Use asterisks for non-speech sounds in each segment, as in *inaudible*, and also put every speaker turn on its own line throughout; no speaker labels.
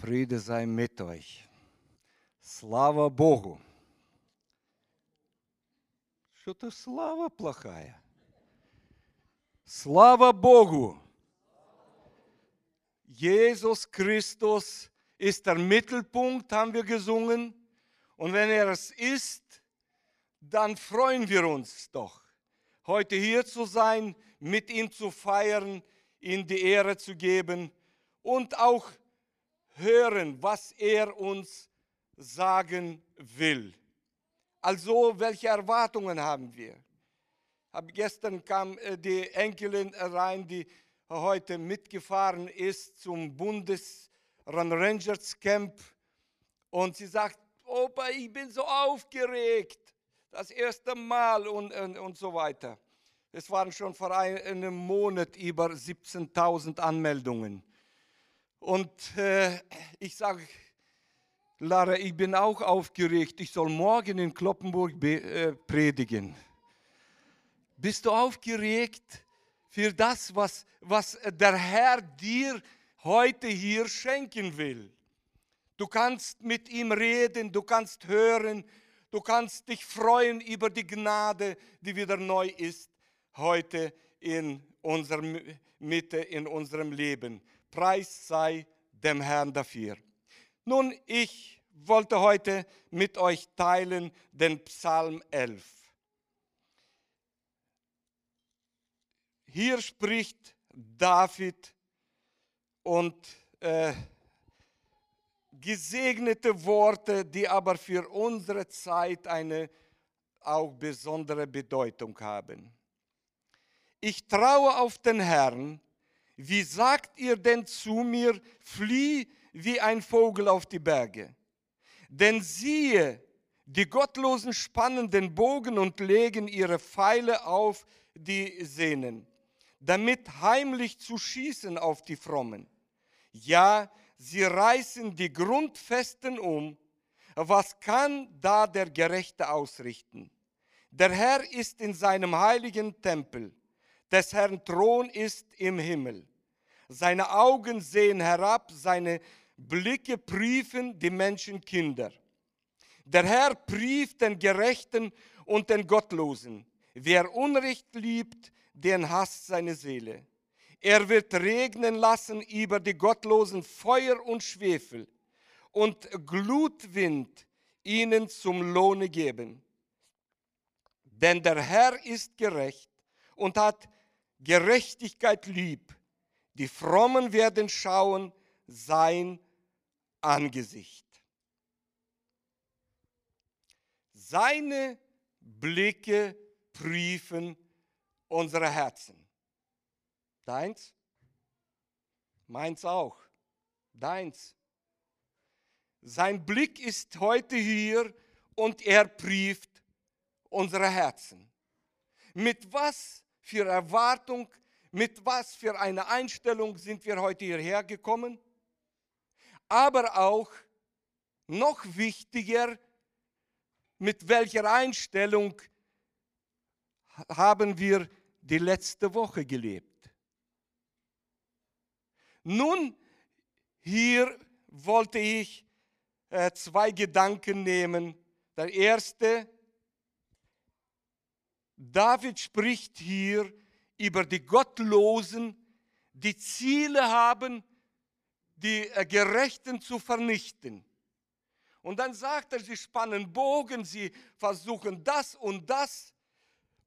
Friede sei mit euch. Слава Богу. Что-то слава плохая. Слава Богу. Jesus Christus ist der Mittelpunkt, haben wir gesungen. Und wenn er es ist, dann freuen wir uns doch, heute hier zu sein, mit ihm zu feiern, ihm die Ehre zu geben und auch hören, was er uns sagen will. Also, welche Erwartungen haben wir? Hab gestern kam äh, die Enkelin rein, die heute mitgefahren ist zum Bundes Rangers Camp und sie sagt, Opa, ich bin so aufgeregt, das erste Mal und, und, und so weiter. Es waren schon vor einem Monat über 17.000 Anmeldungen. Und äh, ich sage, Lara, ich bin auch aufgeregt. Ich soll morgen in Kloppenburg äh, predigen. Bist du aufgeregt für das, was, was der Herr dir heute hier schenken will? Du kannst mit ihm reden, du kannst hören, du kannst dich freuen über die Gnade, die wieder neu ist heute in unserer Mitte, in unserem Leben. Preis sei dem Herrn dafür. Nun, ich wollte heute mit euch teilen den Psalm 11. Hier spricht David und äh, gesegnete Worte, die aber für unsere Zeit eine auch besondere Bedeutung haben. Ich traue auf den Herrn, wie sagt ihr denn zu mir, flieh wie ein Vogel auf die Berge? Denn siehe, die Gottlosen spannen den Bogen und legen ihre Pfeile auf die Sehnen, damit heimlich zu schießen auf die Frommen. Ja, sie reißen die Grundfesten um. Was kann da der Gerechte ausrichten? Der Herr ist in seinem heiligen Tempel. Des Herrn Thron ist im Himmel. Seine Augen sehen herab, seine Blicke prüfen die Menschenkinder. Der Herr prieft den Gerechten und den Gottlosen. Wer Unrecht liebt, den hasst seine Seele. Er wird regnen lassen über die Gottlosen Feuer und Schwefel und Glutwind ihnen zum Lohne geben. Denn der Herr ist gerecht und hat Gerechtigkeit lieb die Frommen werden schauen sein Angesicht. Seine Blicke prüfen unsere Herzen. Deins? Meins auch. Deins. Sein Blick ist heute hier und er prüft unsere Herzen. Mit was für Erwartung mit was für einer Einstellung sind wir heute hierher gekommen? Aber auch noch wichtiger, mit welcher Einstellung haben wir die letzte Woche gelebt? Nun, hier wollte ich äh, zwei Gedanken nehmen. Der erste, David spricht hier über die Gottlosen, die Ziele haben, die äh, Gerechten zu vernichten. Und dann sagt er, sie spannen Bogen, sie versuchen das und das.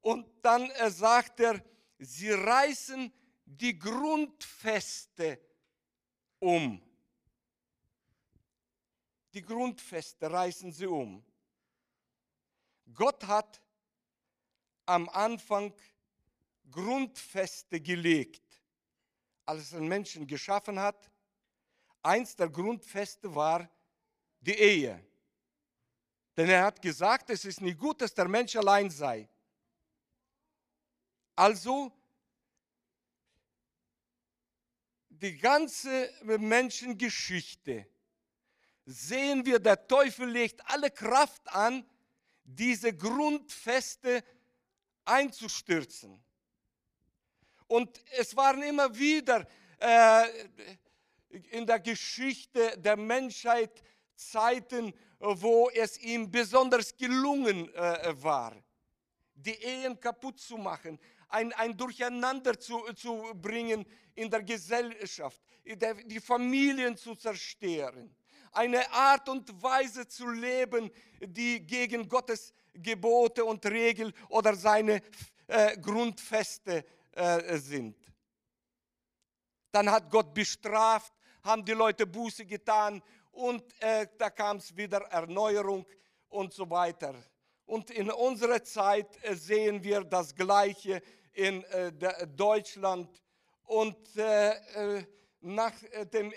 Und dann äh, sagt er, sie reißen die Grundfeste um. Die Grundfeste reißen sie um. Gott hat am Anfang Grundfeste gelegt, als er Menschen geschaffen hat. Eins der Grundfeste war die Ehe. Denn er hat gesagt, es ist nicht gut, dass der Mensch allein sei. Also die ganze Menschengeschichte sehen wir, der Teufel legt alle Kraft an, diese Grundfeste einzustürzen. Und es waren immer wieder äh, in der Geschichte der Menschheit Zeiten, wo es ihm besonders gelungen äh, war, die Ehen kaputt zu machen, ein, ein Durcheinander zu, zu bringen in der Gesellschaft, die Familien zu zerstören, eine Art und Weise zu leben, die gegen Gottes Gebote und Regeln oder seine äh, Grundfeste äh, sind. Dann hat Gott bestraft, haben die Leute Buße getan und äh, da kam es wieder Erneuerung und so weiter. Und in unserer Zeit äh, sehen wir das Gleiche in äh, Deutschland. Und äh, äh, nach dem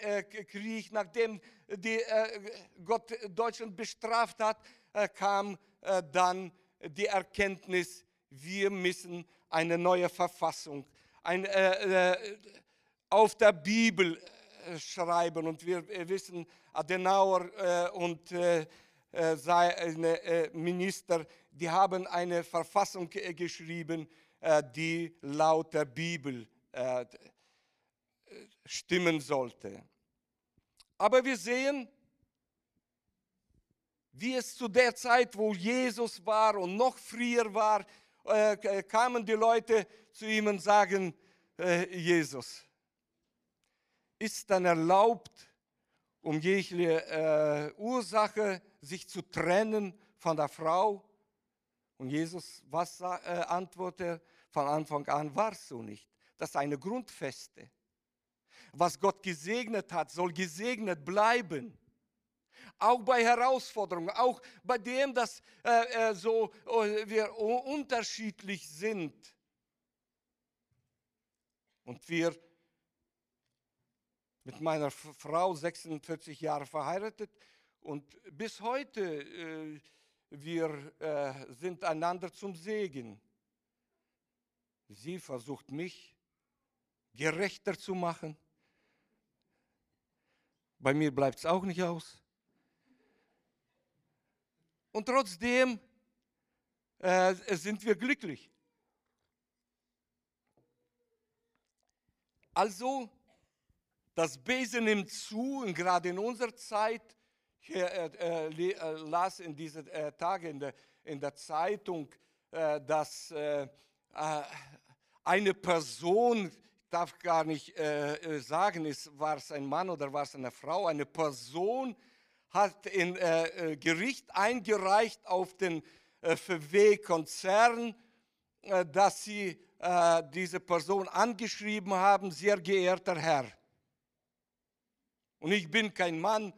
Krieg, nachdem die, Gott Deutschland bestraft hat, kam dann die Erkenntnis, wir müssen eine neue Verfassung ein, auf der Bibel schreiben. Und wir wissen, Adenauer und seine Minister, die haben eine Verfassung geschrieben, äh, die laut der Bibel äh, stimmen sollte. Aber wir sehen, wie es zu der Zeit, wo Jesus war und noch früher war, äh, kamen die Leute zu ihm und sagen, Jesus, ist dann erlaubt, um jegliche Ursache sich zu trennen von der Frau? Und Jesus, was antwortet von Anfang an war es so nicht. Das ist eine Grundfeste. Was Gott gesegnet hat, soll gesegnet bleiben. Auch bei Herausforderungen, auch bei dem, dass äh, äh so äh, wir unterschiedlich sind. Und wir mit meiner Frau 46 Jahre verheiratet und bis heute äh, wir äh, sind einander zum Segen. Sie versucht mich gerechter zu machen. Bei mir bleibt es auch nicht aus. Und trotzdem äh, sind wir glücklich. Also, das Besen nimmt zu, und gerade in unserer Zeit, ich äh, äh, äh, las in diesen äh, Tagen in der, in der Zeitung, äh, dass äh, eine Person, ich darf gar nicht sagen, war es ein Mann oder war es eine Frau, eine Person hat in äh, äh Gericht eingereicht auf den äh, VW-Konzern, äh, dass sie äh, diese Person angeschrieben haben, sehr geehrter Herr. Und ich bin kein Mann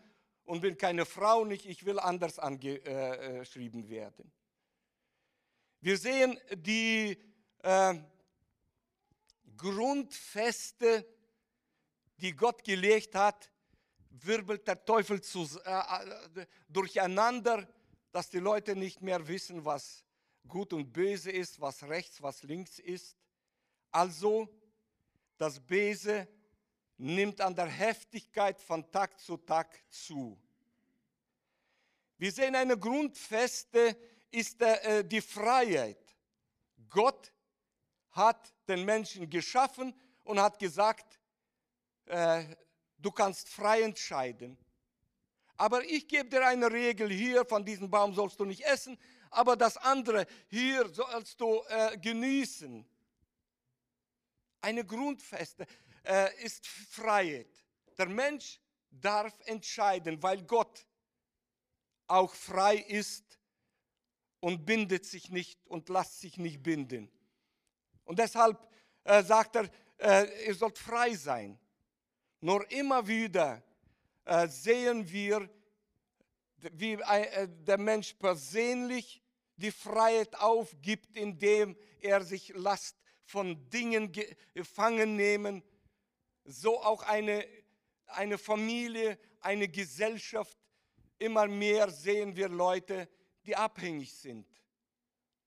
und bin keine Frau nicht, ich will anders angeschrieben werden. Wir sehen die äh, Grundfeste, die Gott gelegt hat, wirbelt der Teufel zu, äh, äh, durcheinander, dass die Leute nicht mehr wissen, was gut und böse ist, was rechts, was links ist. Also, das Böse nimmt an der Heftigkeit von Tag zu Tag zu. Wir sehen eine Grundfeste ist äh, die Freiheit. Gott hat den Menschen geschaffen und hat gesagt, äh, du kannst frei entscheiden. Aber ich gebe dir eine Regel hier, von diesem Baum sollst du nicht essen, aber das andere hier sollst du äh, genießen. Eine Grundfeste äh, ist Freiheit. Der Mensch darf entscheiden, weil Gott auch frei ist und bindet sich nicht und lässt sich nicht binden. Und deshalb äh, sagt er, äh, ihr sollt frei sein. Nur immer wieder äh, sehen wir, wie äh, der Mensch persönlich die Freiheit aufgibt, indem er sich Last von Dingen gefangen nehmen. So auch eine, eine Familie, eine Gesellschaft. Immer mehr sehen wir Leute, die abhängig sind.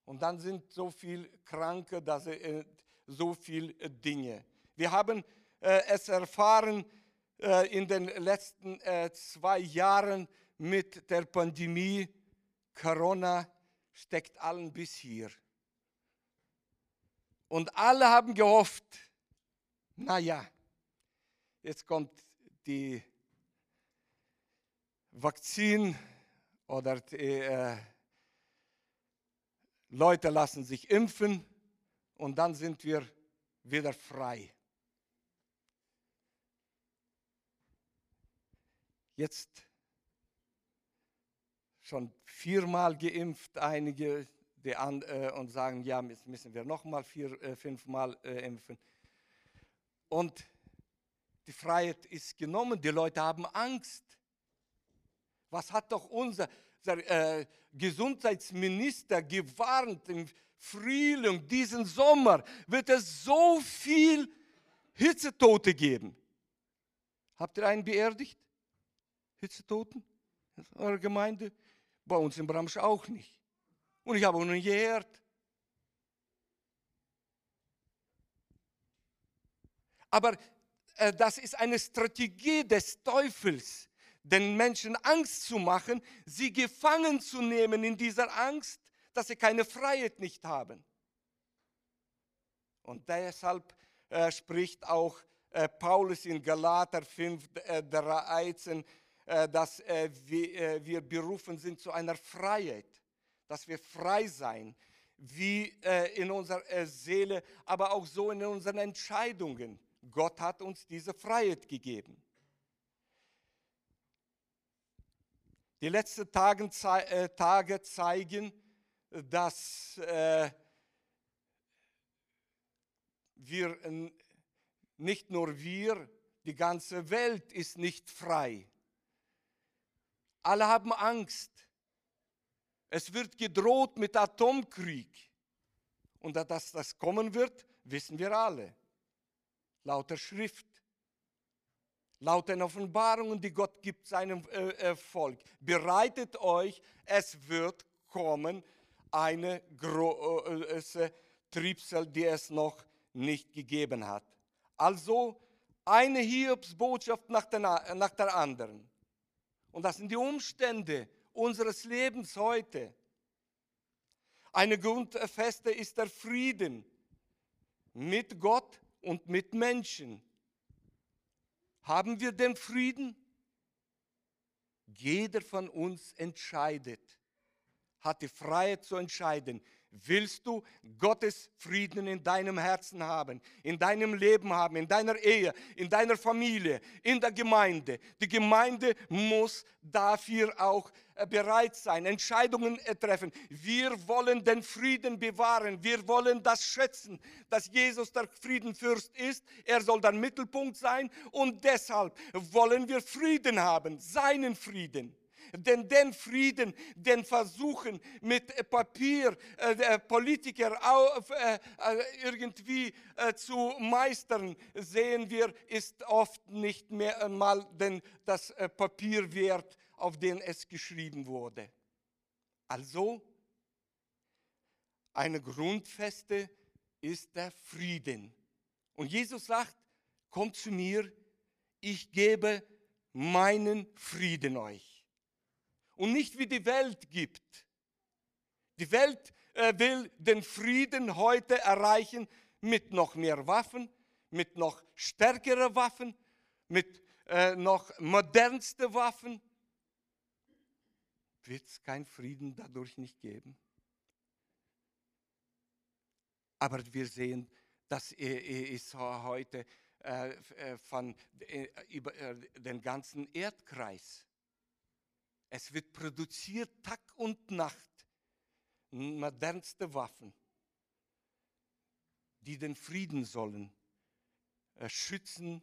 Und dann sind so viele Kranke, dass, äh, so viele äh, Dinge. Wir haben äh, es erfahren äh, in den letzten äh, zwei Jahren mit der Pandemie. Corona steckt allen bis hier. Und alle haben gehofft, naja, jetzt kommt die Vakzin oder die, äh, Leute lassen sich impfen und dann sind wir wieder frei. Jetzt schon viermal geimpft, einige die an, äh, und sagen, ja, jetzt müssen wir nochmal vier, äh, fünfmal äh, impfen. Und die Freiheit ist genommen, die Leute haben Angst. Was hat doch unser, unser äh, Gesundheitsminister gewarnt im Frühling, diesen Sommer wird es so viel Hitzetote geben. Habt ihr einen beerdigt? Hitzetoten? In eurer Gemeinde? Bei uns in Bramsch auch nicht. Und ich habe auch gehört. Aber äh, das ist eine Strategie des Teufels, den Menschen Angst zu machen, sie gefangen zu nehmen in dieser Angst, dass sie keine Freiheit nicht haben. Und deshalb äh, spricht auch äh, Paulus in Galater 5, äh, 13, äh, dass äh, wir, äh, wir berufen sind zu einer Freiheit, dass wir frei sein, wie in unserer Seele, aber auch so in unseren Entscheidungen. Gott hat uns diese Freiheit gegeben. Die letzten Tage zeigen, dass wir, nicht nur wir, die ganze Welt ist nicht frei. Alle haben Angst. Es wird gedroht mit Atomkrieg. Und dass das kommen wird, wissen wir alle. Laut der Schrift. Laut den Offenbarungen, die Gott gibt seinem äh, äh Volk. Bereitet euch, es wird kommen eine große Triebsel, die es noch nicht gegeben hat. Also eine Hiobsbotschaft nach der anderen. Und das sind die Umstände unseres Lebens heute. Eine Grundfeste ist der Frieden mit Gott und mit Menschen. Haben wir den Frieden? Jeder von uns entscheidet, hat die Freiheit zu entscheiden, Willst du Gottes Frieden in deinem Herzen haben, in deinem Leben haben, in deiner Ehe, in deiner Familie, in der Gemeinde? Die Gemeinde muss dafür auch äh, bereit sein, Entscheidungen äh, treffen. Wir wollen den Frieden bewahren. Wir wollen das schätzen, dass Jesus der Friedenfürst ist. Er soll der Mittelpunkt sein und deshalb wollen wir Frieden haben, seinen Frieden. Denn den Frieden, den versuchen mit Papier äh, Politiker auf, äh, äh, irgendwie äh, zu meistern, sehen wir, ist oft nicht mehr einmal denn das äh, Papier wert, auf den es geschrieben wurde. Also, eine Grundfeste ist der Frieden. Und Jesus sagt, kommt zu mir, ich gebe meinen Frieden euch und nicht wie die Welt gibt. Die Welt äh, will den Frieden heute erreichen mit noch mehr Waffen, mit noch stärkeren Waffen, mit äh, noch modernsten Waffen. Wird es keinen Frieden dadurch nicht geben? Aber wir sehen, das ist heute äh, äh, von, äh, über den ganzen Erdkreis. Es wird produziert Tag und Nacht. Modernste Waffen, die den Frieden sollen äh, schützen,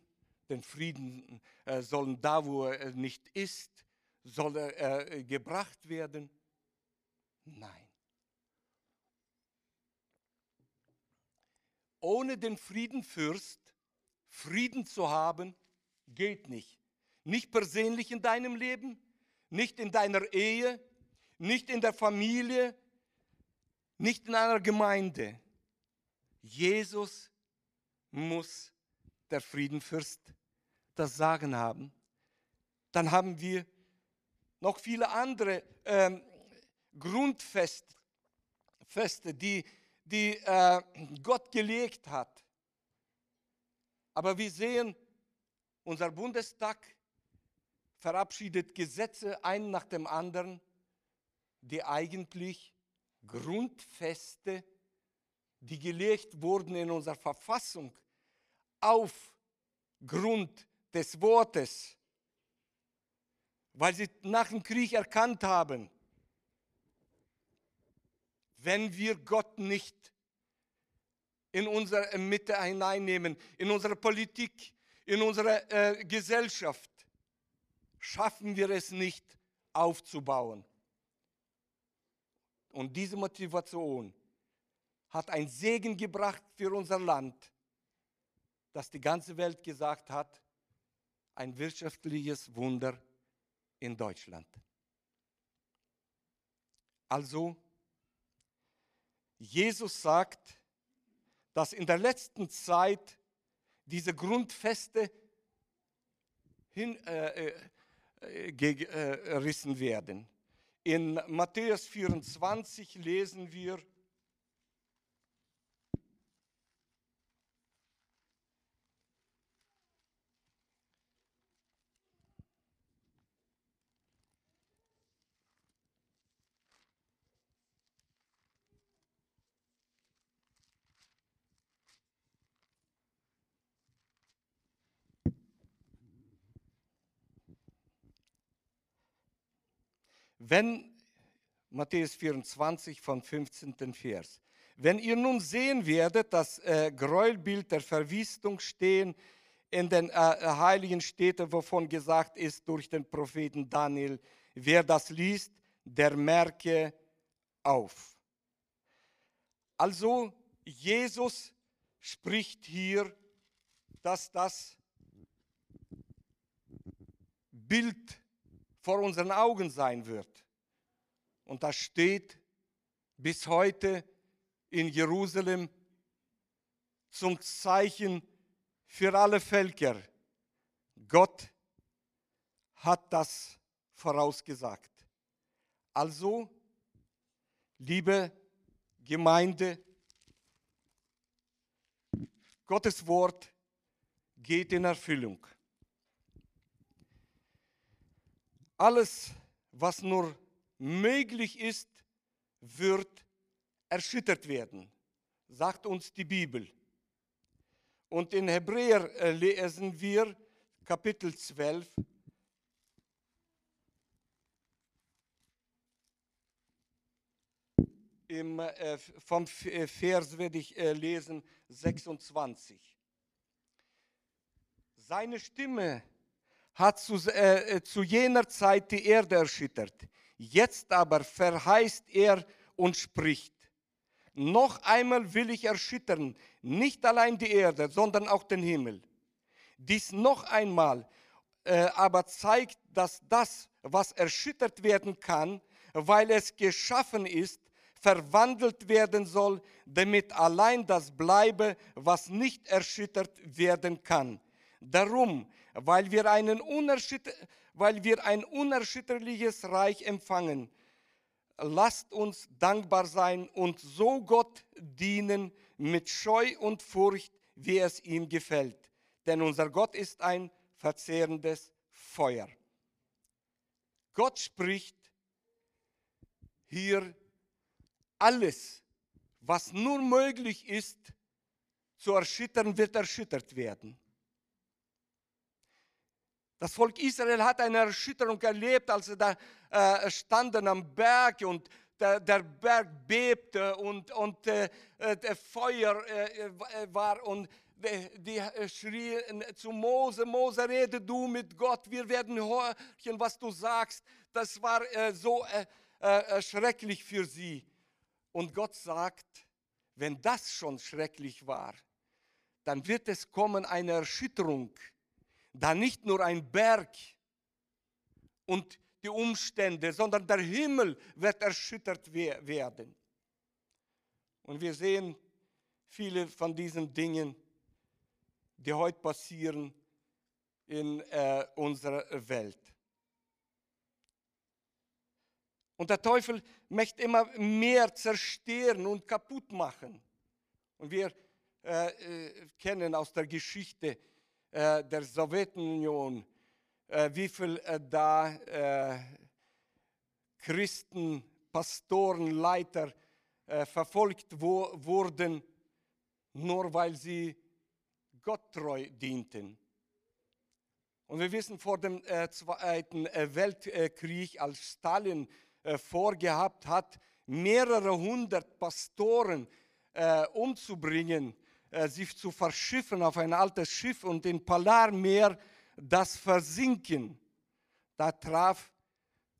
den Frieden äh, sollen da, wo er nicht ist, soll er äh, gebracht werden. Nein. Ohne den Friedenfürst Frieden zu haben, geht nicht. Nicht persönlich in deinem Leben, nicht in deiner Ehe, nicht in der Familie, nicht in einer Gemeinde. Jesus muss der Friedenfürst das Sagen haben. Dann haben wir noch viele andere ähm, Grundfeste, Feste, die, die äh, Gott gelegt hat. Aber wir sehen, unser Bundestag verabschiedet Gesetze ein nach dem anderen, die eigentlich Grundfeste, die gelegt wurden in unserer Verfassung, auf Grund des Wortes, weil sie nach dem Krieg erkannt haben, wenn wir Gott nicht in unsere Mitte hineinnehmen, in unsere Politik, in unsere äh, Gesellschaft, schaffen wir es nicht aufzubauen. Und diese Motivation hat ein Segen gebracht für unser Land, dass die ganze Welt gesagt hat, ein wirtschaftliches Wunder in Deutschland. Also, Jesus sagt, dass in der letzten Zeit diese Grundfeste hingerissen äh, äh, äh, werden. In Matthäus 24 lesen wir, Wenn, Matthäus 24 von 15. Vers, wenn ihr nun sehen werdet, das äh, Gräuelbild der Verwüstung stehen in den äh, heiligen Städten, wovon gesagt ist durch den Propheten Daniel, wer das liest, der merke auf. Also Jesus spricht hier, dass das Bild vor unseren Augen sein wird. Und das steht bis heute in Jerusalem zum Zeichen für alle Völker. Gott hat das vorausgesagt. Also, liebe Gemeinde, Gottes Wort geht in Erfüllung. Alles, was nur möglich ist, wird erschüttert werden, sagt uns die Bibel. Und in Hebräer äh, lesen wir Kapitel 12. Im, äh, vom äh, Vers werde ich äh, lesen 26. Seine Stimme hat zu, äh, äh, zu jener Zeit die Erde erschüttert. Jetzt aber verheißt er und spricht, noch einmal will ich erschüttern, nicht allein die Erde, sondern auch den Himmel. Dies noch einmal äh, aber zeigt, dass das, was erschüttert werden kann, weil es geschaffen ist, verwandelt werden soll, damit allein das bleibe, was nicht erschüttert werden kann. Darum weil wir, einen weil wir ein unerschütterliches Reich empfangen. Lasst uns dankbar sein und so Gott dienen mit Scheu und Furcht, wie es ihm gefällt. Denn unser Gott ist ein verzehrendes Feuer. Gott spricht hier alles, was nur möglich ist, zu erschüttern, wird erschüttert werden. Das Volk Israel hat eine Erschütterung erlebt, als sie da äh, standen am Berg und der, der Berg bebte und, und äh, äh der Feuer äh, äh, war und die, die schrien zu Mose, Mose, rede du mit Gott, wir werden horchen, was du sagst. Das war äh, so schrecklich für sie. Und Gott sagt, wenn das schon schrecklich war, dann wird es kommen eine Erschütterung da nicht nur ein Berg und die Umstände, sondern der Himmel wird erschüttert werden. Und wir sehen viele von diesen Dingen, die heute passieren in äh, unserer Welt. Und der Teufel möchte immer mehr zerstören und kaputt machen. Und wir äh, äh, kennen aus der Geschichte, äh, der Sowjetunion, äh, wie viel äh, da äh, Christen, Pastoren, Leiter verfolgt wo, wurden, nur weil sie Gott treu dienten. Und wir wissen vor dem Zweiten Weltkrieg, als Stalin vorgehabt hat, mehrere hundert Pastoren umzubringen, sich zu verschiffen auf ein altes Schiff und in Polarmeer das Versinken. Da traf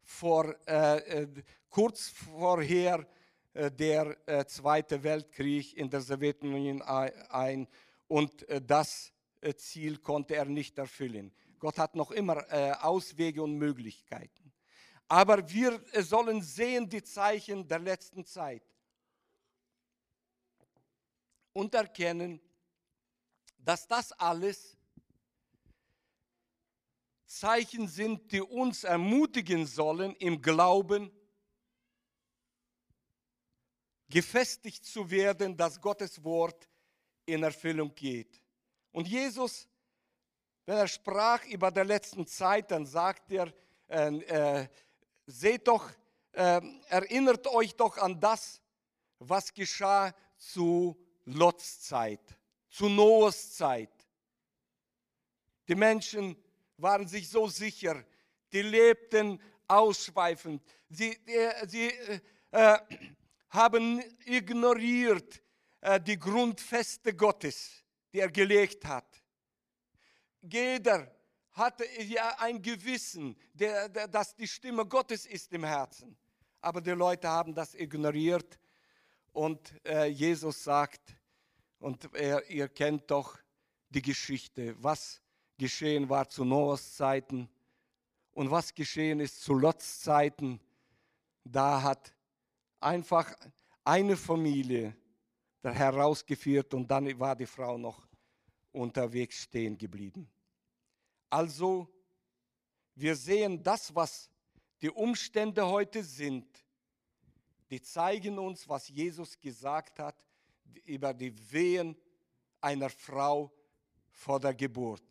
vor, äh, äh kurz vorher äh, der äh, Zweite Weltkrieg in der Sowjetunion ein und das Ziel konnte er nicht erfüllen. Gott hat noch immer Auswege und Möglichkeiten. Aber wir sollen sehen die Zeichen der letzten Zeit und erkennen, dass das alles Zeichen sind, die uns ermutigen sollen, im Glauben gefestigt zu werden, dass Gottes Wort in Erfüllung geht. Und Jesus, wenn er sprach über der letzten Zeit, dann sagt er, äh, äh, seht doch, äh, erinnert euch doch an das, was geschah zu Lots Zeit, zu Noahs Zeit. Die Menschen waren sich so sicher, die lebten ausschweifend, sie, äh, sie äh, haben ignoriert äh, die Grundfeste Gottes, die er gelegt hat. Jeder hatte ja ein Gewissen, der, der, dass die Stimme Gottes ist im Herzen. Aber die Leute haben das ignoriert und äh, Jesus sagt, und er, ihr kennt doch die Geschichte, was geschehen war zu Noahs Zeiten und was geschehen ist zu Lots Zeiten. Da hat einfach eine Familie herausgeführt und dann war die Frau noch unterwegs stehen geblieben. Also, wir sehen das, was die Umstände heute sind, die zeigen uns, was Jesus gesagt hat über die Wehen einer Frau vor der Geburt.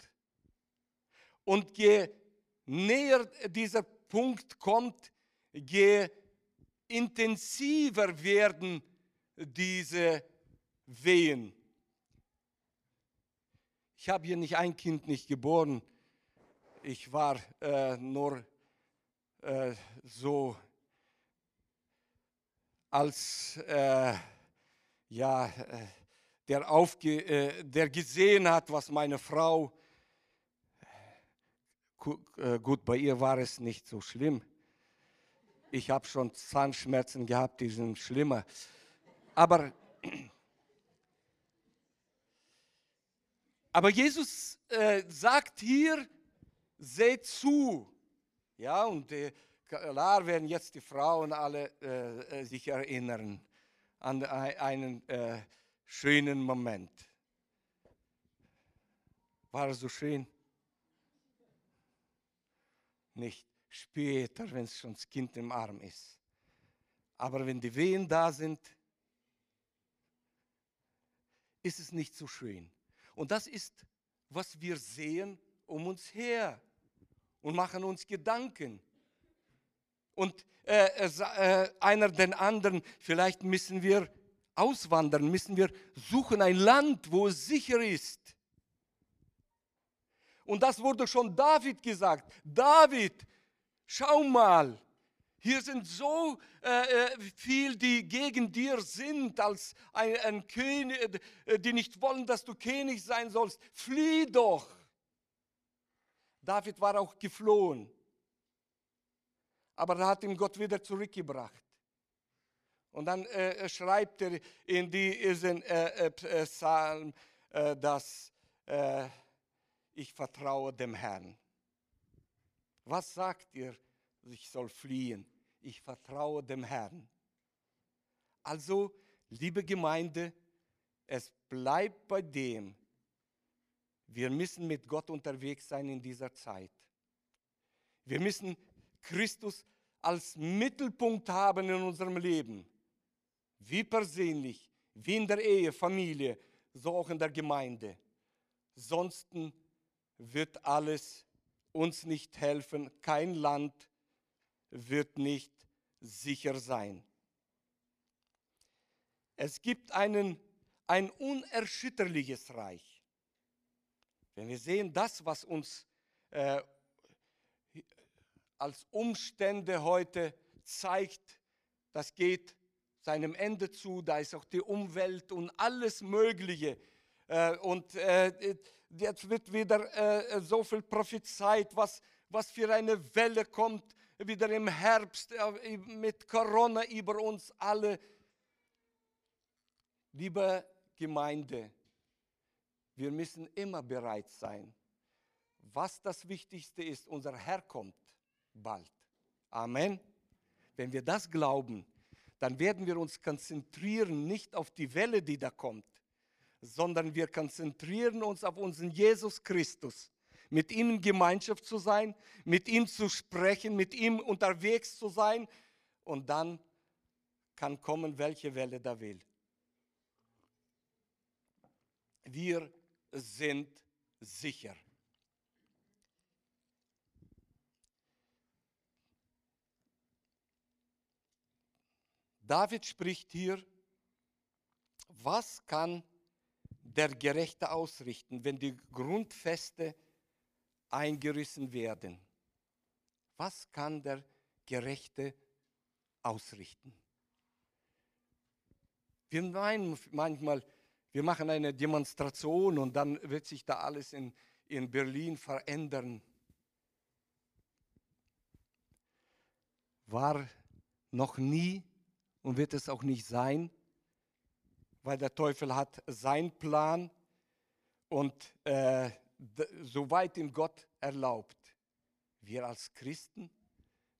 Und je näher dieser Punkt kommt, je intensiver werden diese Wehen. Ich habe hier nicht ein Kind nicht geboren. Ich war äh, nur äh, so als äh, ja, äh, der, aufge, äh, der gesehen hat, was meine Frau, äh, gut, bei ihr war es nicht so schlimm. Ich habe schon Zahnschmerzen gehabt, die sind schlimmer. Aber, *clears throat* aber Jesus äh, sagt hier, seht zu. Ja, und klar werden jetzt die Frauen alle sich erinnern an einen äh, schönen Moment. War es so schön? Nicht später, wenn schon das Kind im Arm ist. Aber wenn die Wehen da sind, ist es nicht so schön. Und das ist, was wir sehen um uns her und machen uns Gedanken. Und äh, äh, einer den anderen. Vielleicht müssen wir auswandern, müssen wir suchen ein Land, wo es sicher ist. Und das wurde schon David gesagt. David, schau mal, hier sind so äh, äh viel, die gegen dir sind, als ein, ein König, äh, die nicht wollen, dass du König sein sollst. Flieh doch. David war auch geflohen aber da hat ihm Gott wieder zurückgebracht. Und dann äh, schreibt er in diesen äh, äh, äh, Psalm, äh, dass äh, ich vertraue dem Herrn. Was sagt ihr? Ich soll fliehen. Ich vertraue dem Herrn. Also, liebe Gemeinde, es bleibt bei dem, wir müssen mit Gott unterwegs sein in dieser Zeit. Wir müssen Christus als Mittelpunkt haben in unserem Leben. Wie persönlich, wie in der Ehe, Familie, so auch in der Gemeinde. Sonst wird alles uns nicht helfen. Kein Land wird nicht sicher sein. Es gibt einen, ein unerschütterliches Reich. Wenn wir sehen, das, was uns äh, als Umstände heute zeigt, das geht seinem Ende zu, da ist auch die Umwelt und alles Mögliche. Äh, und äh, jetzt wird wieder äh, so viel prophezeit, was, was für eine Welle kommt, wieder im Herbst mit Corona über uns alle. Liebe Gemeinde, wir müssen immer bereit sein. Was das Wichtigste ist, unser Herr kommt bald. Amen. Wenn wir das glauben, dann werden wir uns konzentrieren nicht auf die Welle, die da kommt, sondern wir konzentrieren uns auf unseren Jesus Christus. Mit ihm in Gemeinschaft zu sein, mit ihm zu sprechen, mit ihm unterwegs zu sein und dann kann kommen, welche Welle da will. Wir sind sicher. David spricht hier, was kann der Gerechte ausrichten, wenn die Grundfeste eingerissen werden? Was kann der Gerechte ausrichten? Wir meinen manchmal, wir machen eine Demonstration und dann wird sich da alles in, in Berlin verändern. War noch nie und wird es auch nicht sein, weil der Teufel hat seinen Plan und äh, soweit ihm Gott erlaubt. Wir als Christen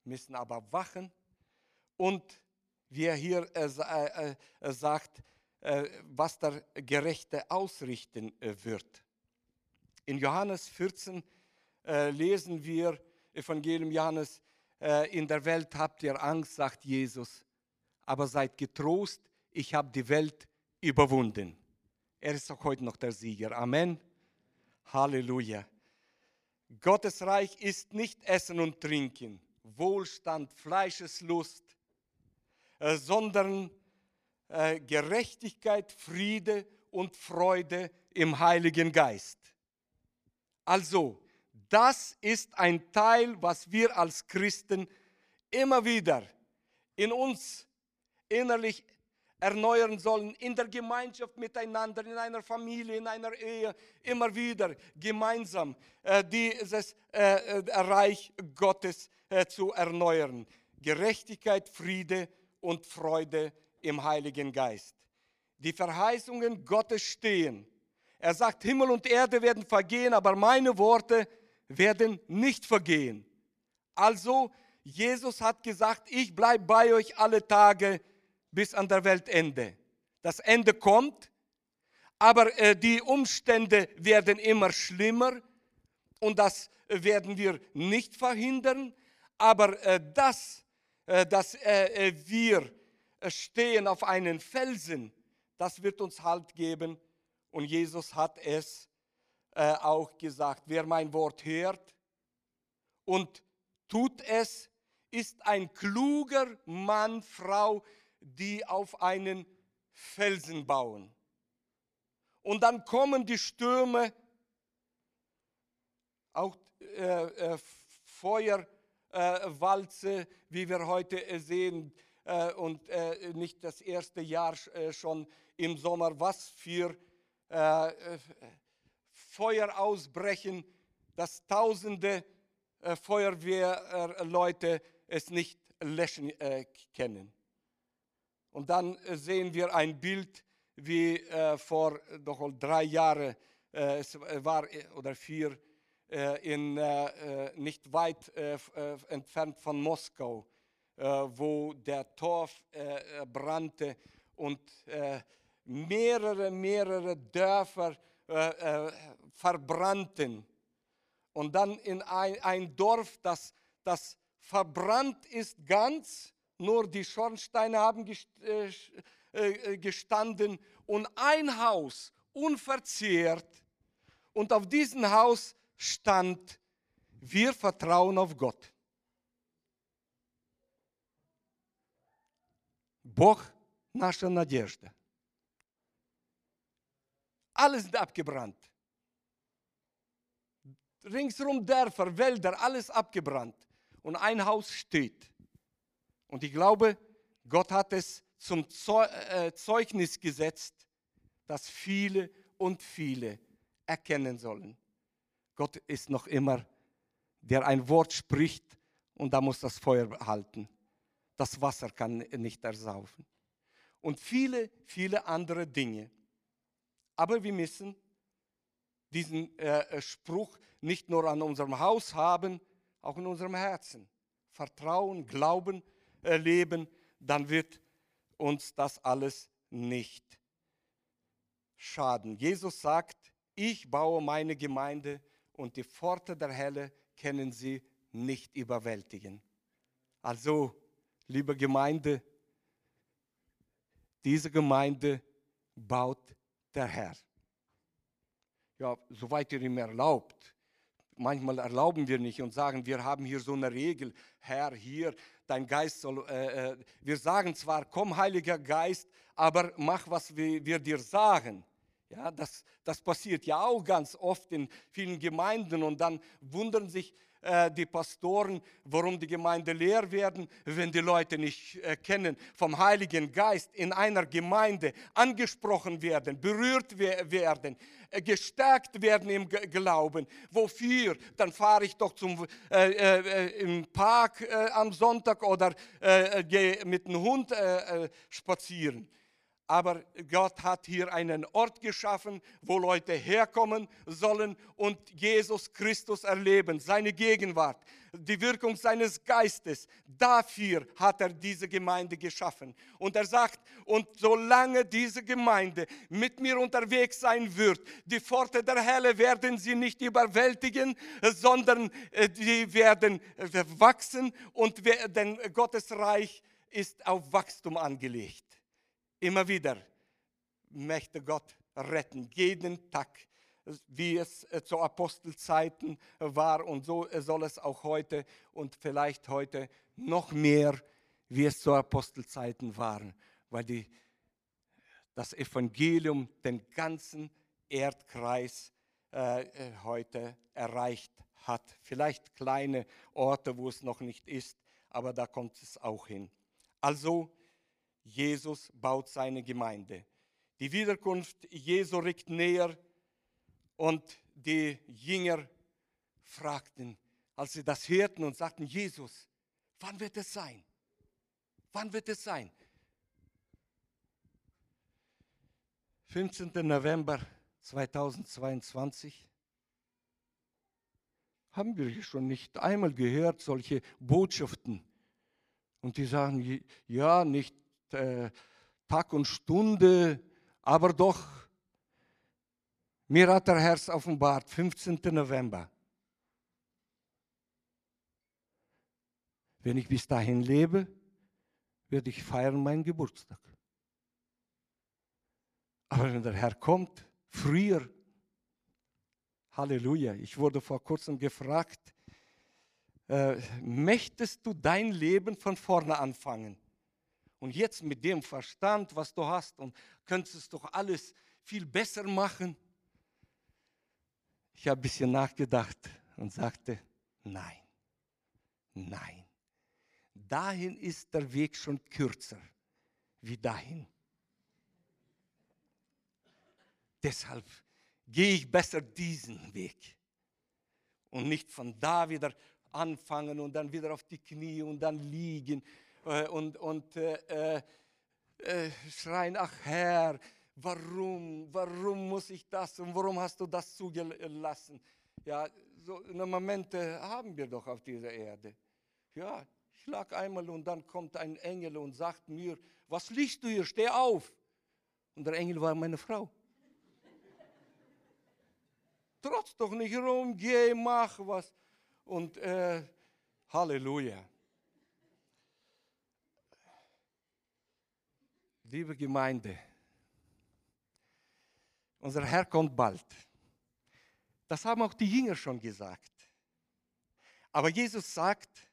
müssen aber wachen und wie er hier äh, äh, äh sagt, äh, was der Gerechte ausrichten äh, wird. In Johannes 14 lesen wir, Evangelium Johannes, in der Welt habt ihr Angst, sagt Jesus aber seid getrost, ich habe die Welt überwunden. Er ist auch heute noch der Sieger. Amen. Halleluja. Gottes Reich ist nicht Essen und Trinken, Wohlstand, Fleischeslust, äh, sondern äh, Gerechtigkeit, Friede und Freude im Heiligen Geist. Also, das ist ein Teil, was wir als Christen immer wieder in uns innerlich erneuern sollen, in der Gemeinschaft miteinander, in einer Familie, in einer Ehe, immer wieder gemeinsam äh, dieses äh, äh, Reich Gottes äh, zu erneuern. Gerechtigkeit, Friede und Freude im Heiligen Geist. Die Verheißungen Gottes stehen. Er sagt, Himmel und Erde werden vergehen, aber meine Worte werden nicht vergehen. Also, Jesus hat gesagt, ich bleibe bei euch alle Tage bis an der Weltende. Das Ende kommt, aber äh, die Umstände werden immer schlimmer und das werden wir nicht verhindern. Aber äh, das, äh, dass äh, äh, wir stehen auf einen Felsen, das wird uns Halt geben. Und Jesus hat es äh, auch gesagt, wer mein Wort hört und tut es, ist ein kluger Mann, Frau, die auf einen Felsen bauen. Und dann kommen die Stürme, auch äh, äh, Feuerwalze, äh, wie wir heute äh, sehen, äh, und äh, nicht das erste Jahr schon im Sommer, was für Feuer ausbrechen, dass tausende Feuerwehrleute es nicht löschen können. Und dann äh, sehen wir ein Bild, wie äh, vor doch drei Jahren, äh, es war äh, oder vier, äh, in, äh, nicht weit entfernt von Moskau, wo der Torf brannte und mehrere, mehrere Dörfer verbrannten. Und dann in ein, ein Dorf, das, das verbrannt ist ganz, nur die Schornsteine haben äh, äh, gestanden und ein Haus unverzehrt. Und auf diesem Haus stand, wir vertrauen auf Gott. Бог – наша надежда. Alles ist abgebrannt. Ringsrum Dörfer, Wälder, alles abgebrannt. Und ein Haus steht. Und ich glaube, Gott hat es zum äh, Zeugnis gesetzt, dass viele und viele erkennen sollen. Gott ist noch immer, der ein Wort spricht und da muss das Feuer halten. Das Wasser kann nicht ersaufen. Und viele, viele andere Dinge. Aber wir müssen diesen äh, äh, Spruch nicht nur an unserem Haus haben, auch in unserem Herzen. Vertrauen, Glauben erleben, dann wird uns das alles nicht schaden. Jesus sagt, ich baue meine Gemeinde und die Pforte der Hölle können sie nicht überwältigen. Also, liebe Gemeinde, diese Gemeinde baut der Herr. Ja, soweit ihr ihm erlaubt. Manchmal erlauben wir nicht und sagen, wir haben hier so eine Regel, Herr, hier, dein Geist soll, äh, äh, wir sagen zwar, komm, Heiliger Geist, aber mach, was wir, wir dir sagen. Ja, das, das passiert ja auch ganz oft in vielen Gemeinden und dann wundern sich äh, die Pastoren, warum die Gemeinde leer werden, wenn die Leute nicht äh, kennen, vom Heiligen Geist in einer Gemeinde angesprochen werden, berührt we werden, äh, gestärkt werden im G Glauben. Wofür? Dann fahre ich doch zum, äh, äh, im Park äh, am Sonntag oder gehe mit dem Hund spazieren. Aber Gott hat hier einen Ort geschaffen, wo Leute herkommen sollen und Jesus Christus erleben, seine Gegenwart, die Wirkung seines Geistes. Dafür hat er diese Gemeinde geschaffen. Und er sagt, und solange diese Gemeinde mit mir unterwegs sein wird, die Pforte der Hölle werden sie nicht überwältigen, sondern sie äh, werden äh, wachsen und denn Gottes Reich ist auf Wachstum angelegt. Immer wieder möchte Gott retten, jeden Tag, wie es äh, zu Apostelzeiten war und so soll es auch heute und vielleicht heute noch mehr, wie es zu Apostelzeiten war, weil die, das Evangelium den ganzen Erdkreis äh, äh, heute erreicht hat. Vielleicht kleine Orte, wo es noch nicht ist, aber da kommt es auch hin. Also Jesus baut seine Gemeinde. Die Wiederkunft Jesu rückt näher und die Jünger fragten, als sie das hörten und sagten, Jesus, wann wird es sein? Wann wird es sein? 15. November 2022 haben wir schon nicht einmal gehört, solche Botschaften. Und die sagen, ja, nicht äh, Tag und Stunde, aber doch, mir hat der Herr offenbart, 15. November. Wenn ich bis dahin lebe, werde ich feiern meinen Geburtstag. Aber wenn der Herr kommt, früher, Halleluja, ich wurde vor kurzem gefragt, äh, möchtest du dein Leben von vorne anfangen? Und jetzt mit dem Verstand, was du hast, und könntest doch alles viel besser machen. Ich habe ein bisschen nachgedacht und sagte, nein, nein. Dahin ist der Weg schon kürzer wie dahin. Deshalb gehe ich besser diesen Weg und nicht von da wieder anfangen und dann wieder auf die Knie und dann liegen und, und äh, äh, äh, schreien, ach Herr, warum, warum muss ich das und warum hast du das zugelassen? Ja, so Momente haben wir doch auf dieser Erde. Ja, ich lag einmal und dann kommt ein Engel und sagt mir, was liegst du hier, steh auf. Und der Engel war meine Frau. *laughs* Trotz doch nicht rum, geh, mach was. Und äh, Halleluja. Liebe Gemeinde, unser Herr kommt bald. Das haben auch die Jünger schon gesagt. Aber Jesus sagt,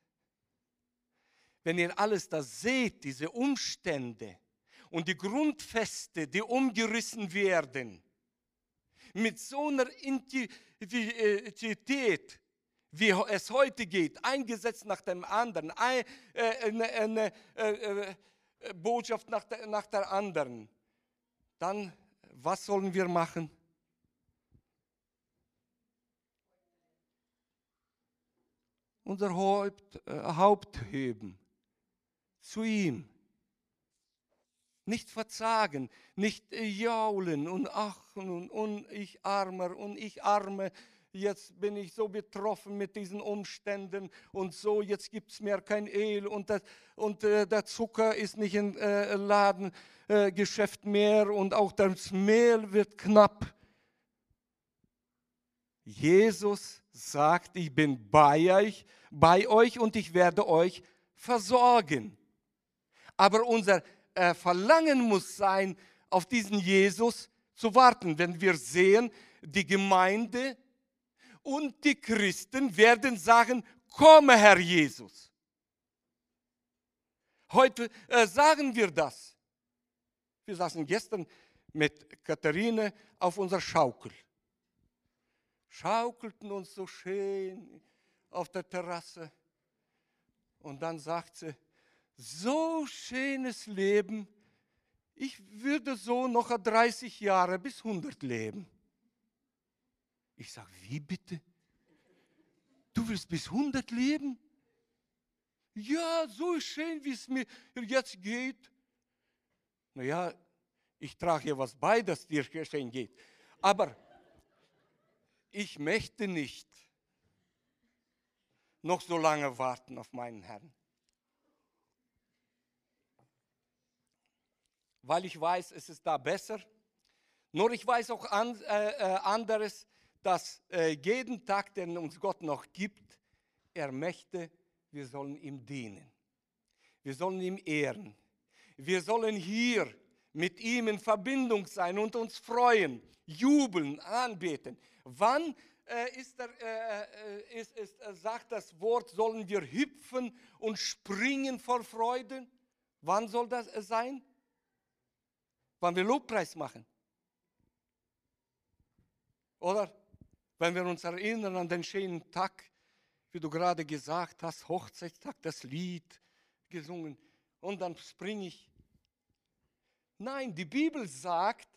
wenn ihr alles das seht, diese Umstände und die Grundfeste, die umgerissen werden, mit so einer Intensität, wie es heute geht, ein Gesetz nach dem anderen, eine, eine, eine, eine Botschaft nach der, nach der anderen, dann was sollen wir machen? Unser Haupt, äh, Haupt heben zu ihm. Nicht verzagen, nicht jaulen und ach und, und ich armer und ich arme, jetzt bin ich so betroffen mit diesen Umständen und so, jetzt gibt es mehr kein Öl und, das, und äh, der Zucker ist nicht im äh, Ladengeschäft äh, mehr und auch das Mehl wird knapp. Jesus sagt, ich bin bei euch, bei euch und ich werde euch versorgen. Aber unser äh, Verlangen muss sein, auf diesen Jesus zu warten. Wenn wir sehen, die Gemeinde und die Christen werden sagen, komme Herr Jesus. Heute äh, sagen wir das. Wir saßen gestern mit Katharine auf unserer Schaukel. Schaukelten uns so schön auf der Terrasse. Und dann sagt sie, so schönes Leben, ich würde so noch 30 Jahre bis 100 leben. Ich sage, wie bitte? Du willst bis 100 leben? Ja, so schön, wie es mir jetzt geht. Naja, ich trage hier was bei, dass dir schön geht. Aber ich möchte nicht noch so lange warten auf meinen Herrn. Weil ich weiß, es ist da besser. Nur ich weiß auch an, äh, äh anderes, dass äh, jeden Tag, den uns Gott noch gibt, er möchte, wir sollen ihm dienen. Wir sollen ihm ehren. Wir sollen hier mit ihm in Verbindung sein und uns freuen, jubeln, anbeten. Wann äh, ist der, äh, äh ist, ist, äh, sagt das Wort, sollen wir hüpfen und springen vor Freude? Wann soll das äh, sein? Wann wir Lobpreis machen? Oder? Wenn wir uns erinnern an den schönen Tag, wie du gerade gesagt hast, Hochzeitstag, das Lied gesungen und dann springe ich. Nein, die Bibel sagt,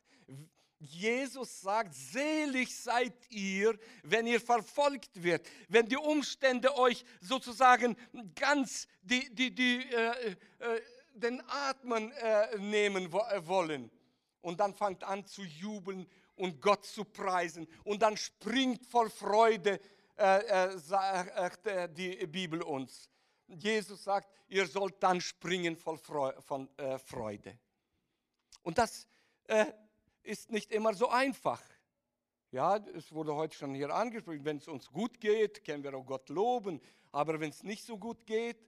Jesus sagt, selig seid ihr, wenn ihr verfolgt wird, wenn die Umstände euch sozusagen ganz die, die, die, äh, äh, den Atmen äh, nehmen wollen. Und dann fangt an zu jubeln und Gott zu preisen. Und dann springt voll Freude, äh, äh, sagt äh, die Bibel uns. Jesus sagt, ihr sollt dann springen voll Freude, von äh, Freude. Und das äh, ist nicht immer so einfach. Ja, es wurde heute schon hier angesprochen, wenn es uns gut geht, können wir auch Gott loben. Aber wenn es nicht so gut geht,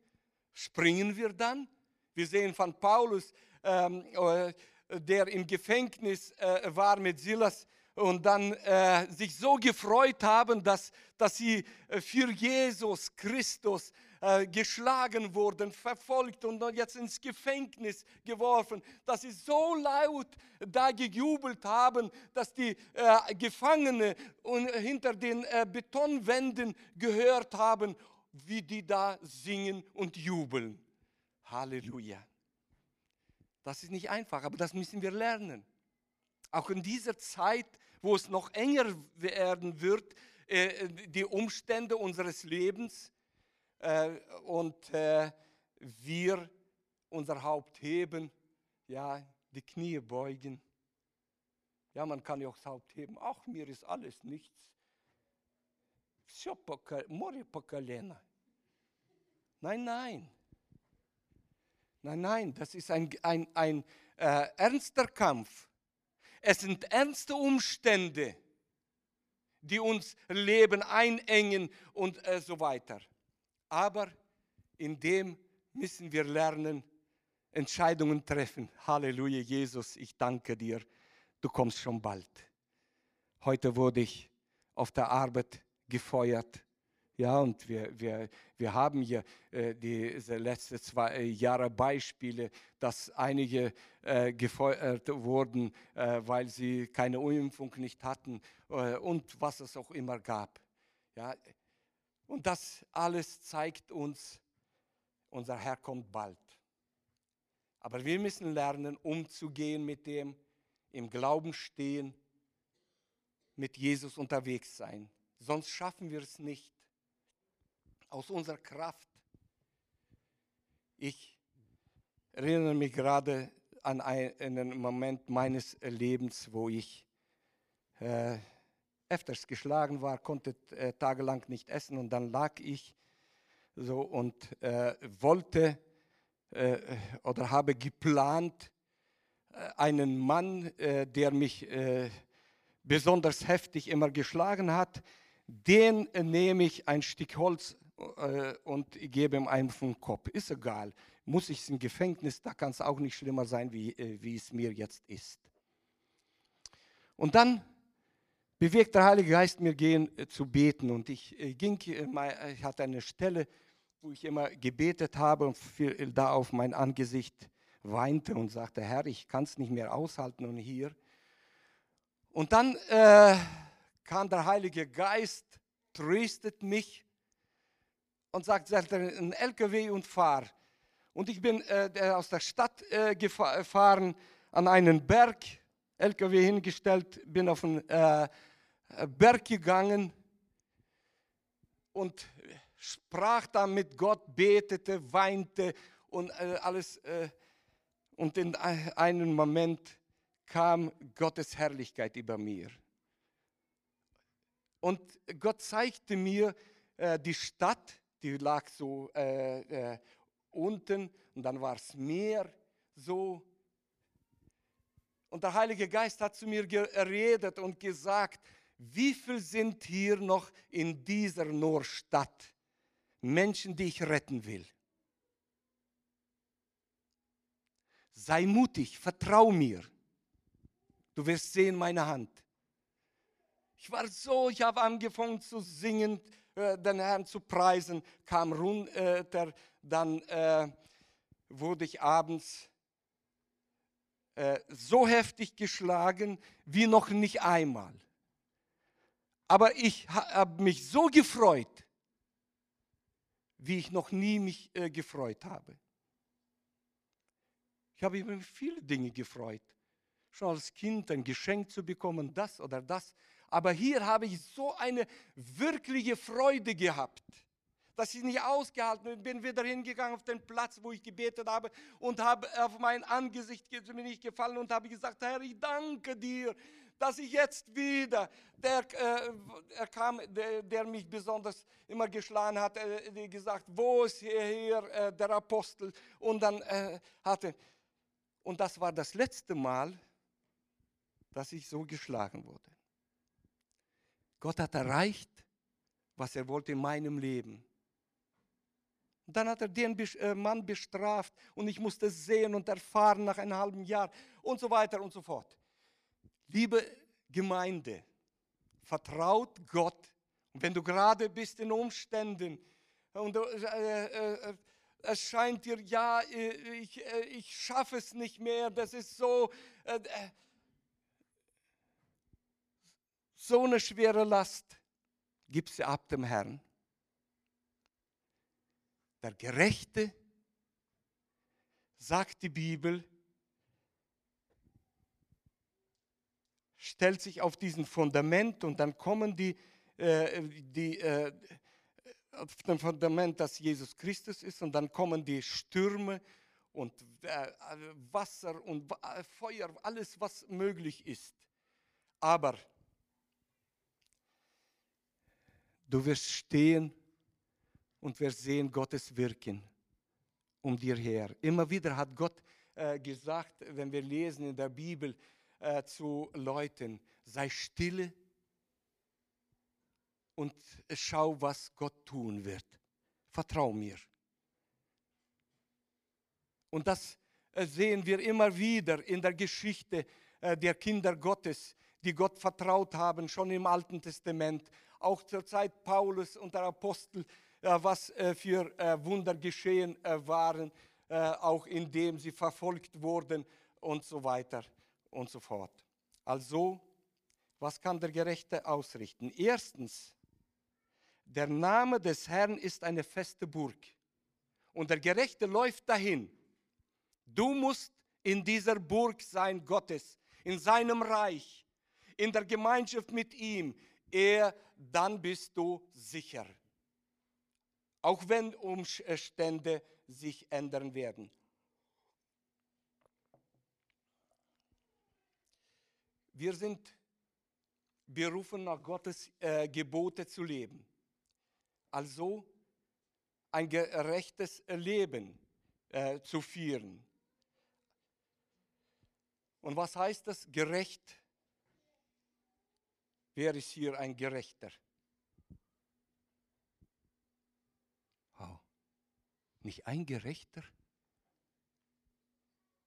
springen wir dann. Wir sehen von Paulus, ähm, äh, der im Gefängnis äh, war mit Silas und dann äh, sich so gefreut haben, dass, dass sie äh, für Jesus Christus äh, geschlagen wurden, verfolgt und jetzt ins Gefängnis geworfen, dass sie so laut da gejubelt haben, dass die äh, Gefangene hinter den äh, Betonwänden gehört haben, wie die da singen und jubeln. Halleluja. Das ist nicht einfach, aber das müssen wir lernen. Auch in dieser Zeit, wo es noch enger werden wird, äh, die Umstände unseres Lebens äh, und äh, wir unser Haupt heben, ja, die Knie beugen. Ja, man kann ja auch das Haupt heben. Ach, mir ist alles nichts. Nein, nein. Nein, nein, das ist ein, ein, ein äh, ernster Kampf. Es sind ernste Umstände, die uns Leben einengen und äh, so weiter. Aber in dem müssen wir lernen, Entscheidungen treffen. Halleluja, Jesus, ich danke dir, du kommst schon bald. Heute wurde ich auf der Arbeit gefeuert. Ja, und wir, wir, wir haben hier äh, diese letzten zwei Jahre Beispiele, dass einige äh, gefeuert wurden, äh, weil sie keine Impfung nicht hatten äh, und was es auch immer gab. Ja, und das alles zeigt uns, unser Herr kommt bald. Aber wir müssen lernen, umzugehen mit dem, im Glauben stehen, mit Jesus unterwegs sein. Sonst schaffen wir es nicht. Aus unserer Kraft. Ich erinnere mich gerade an einen Moment meines Lebens, wo ich äh, öfters geschlagen war, konnte äh, tagelang nicht essen und dann lag ich so und äh, wollte äh, oder habe geplant, äh, einen Mann, äh, der mich besonders heftig immer geschlagen hat, den nehme ich ein Stück Holz und gebe ihm einen vom Kopf. Ist egal. Muss ich im Gefängnis, da kann es auch nicht schlimmer sein, wie, wie es mir jetzt ist. Und dann bewegt der Heilige Geist mir gehen zu beten und ich ging, ich hatte eine Stelle, wo ich immer gebetet habe und da auf mein Angesicht weinte und sagte, Herr, ich kann es nicht mehr aushalten und hier. Und dann äh, kam der Heilige Geist, tröstet mich und sagt, sagt ein LKW und fahr. Und ich bin äh, aus der Stadt äh, gefahren an einen Berg, LKW hingestellt, bin auf einen äh, Berg gegangen und sprach da mit Gott, betete, weinte und äh, alles. Äh, und in einem Moment kam Gottes Herrlichkeit über mir. Und Gott zeigte mir äh, die Stadt, die lag so äh, äh, unten und dann war es Meer so. Und der Heilige Geist hat zu mir geredet und gesagt, wie viel sind hier noch in dieser Nordstadt? Menschen, die ich retten will. Sei mutig, vertrau mir. Du wirst sehen meine Hand. Ich war so, ich habe angefangen zu singen, äh, den Herrn zu preisen, kam runter, dann äh, wurde ich abends äh, so heftig geschlagen wie noch nicht einmal. Aber ich habe mich so gefreut, wie ich noch nie mich äh, gefreut habe. Ich habe über viele Dinge gefreut. Schon als Kind ein Geschenk zu bekommen, das oder das. Aber hier habe ich so eine wirkliche Freude gehabt, dass ich nicht ausgehalten bin. Bin wieder hingegangen auf den Platz, wo ich gebetet habe und habe auf mein Angesicht mir nicht gefallen und habe gesagt, Herr, ich danke dir, dass ich jetzt wieder, der, äh, er kam, der, der, mich besonders immer geschlagen hat, äh, gesagt, wo ist hier, hier äh, der Apostel? Und dann äh, hatte, und das war das letzte Mal, dass ich so geschlagen wurde. Gott hat erreicht, was er wollte in meinem Leben. Und dann hat er den äh, Mann bestraft und ich musste sehen und erfahren nach einem halben Jahr und so weiter und so fort. Liebe Gemeinde, vertraut Gott. Und wenn du gerade bist in Umständen und äh, äh, es scheint dir, ja, ich, äh, ich schaffe es nicht mehr, das ist so, äh, äh, so eine schwere Last, gib sie ab dem Herrn. Der Gerechte, sagt die Bibel, stellt sich auf diesen Fundament und dann kommen die, äh, die äh, auf dem Fundament, dass Jesus Christus ist und dann kommen die Stürme und äh, Wasser und äh, Feuer, alles was möglich ist. Aber du wirst stehen und wirst sehen Gottes Wirken um dir her. Immer wieder hat Gott äh, gesagt, wenn wir lesen in der Bibel, äh, zu Leuten, sei stille und schau, was Gott tun wird. Vertrau mir. Und das äh, sehen wir immer wieder in der Geschichte äh, der Kinder Gottes, die Gott vertraut haben, schon im Alten Testament, auch zur Zeit Paulus und der Apostel, äh, was äh, für äh, Wunder geschehen waren, auch indem sie verfolgt wurden und so weiter und so fort. Also, was kann der Gerechte ausrichten? Erstens, der Name des Herrn ist eine feste Burg und der Gerechte läuft dahin. Du musst in dieser Burg sein Gottes, in seinem Reich, in der Gemeinschaft mit ihm. Er, dann bist du sicher auch wenn Umstände sich ändern werden. Wir sind berufen, nach Gottes äh, Gebote zu leben. Also ein gerechtes Leben äh, zu führen. Und was heißt das? Gerecht. Wer ist hier ein Gerechter? Nicht ein Gerechter?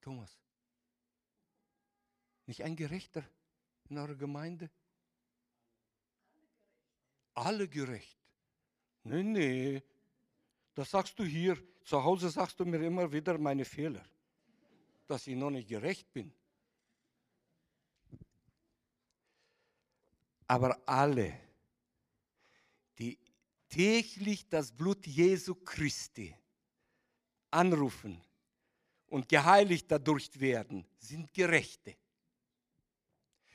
Thomas, nicht ein Gerechter in eurer Gemeinde? Alle gerecht. Nee, nee. Das sagst du hier. Zu Hause sagst du mir immer wieder meine Fehler, dass ich noch nicht gerecht bin. Aber alle, die täglich das Blut Jesu Christi anrufen und geheiligt dadurch werden, sind Gerechte.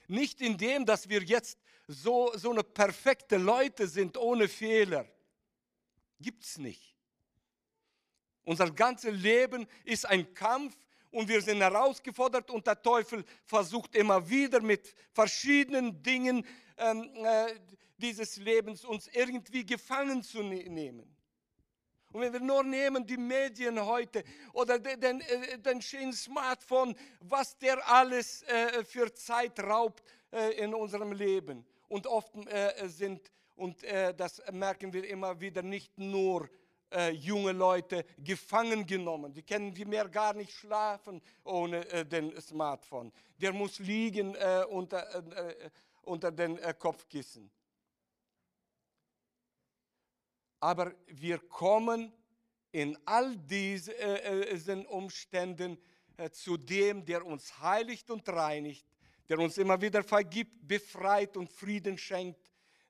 Nicht in dem, dass wir jetzt so, so eine perfekte Leute sind ohne Fehler. Gibt es nicht. Unser ganzes Leben ist ein Kampf und wir sind herausgefordert und der Teufel versucht immer wieder mit verschiedenen Dingen ähm, äh, dieses Lebens uns irgendwie gefangen zu ne-, nehmen. Und wenn wir nur nehmen die Medien heute oder den, den, äh, den schönen Smartphone, was der alles äh, für Zeit raubt äh, in unserem Leben. Und oft äh, sind, und äh, das merken wir immer wieder, nicht nur äh, junge Leute gefangen genommen. Die können die mehr gar nicht schlafen ohne den Smartphone. Der muss liegen unter, unter den Kopfkissen. Aber wir kommen in all diesen äh, äh Umständen äh, zu dem, der uns heiligt und reinigt, der uns immer wieder vergibt, befreit und Frieden schenkt.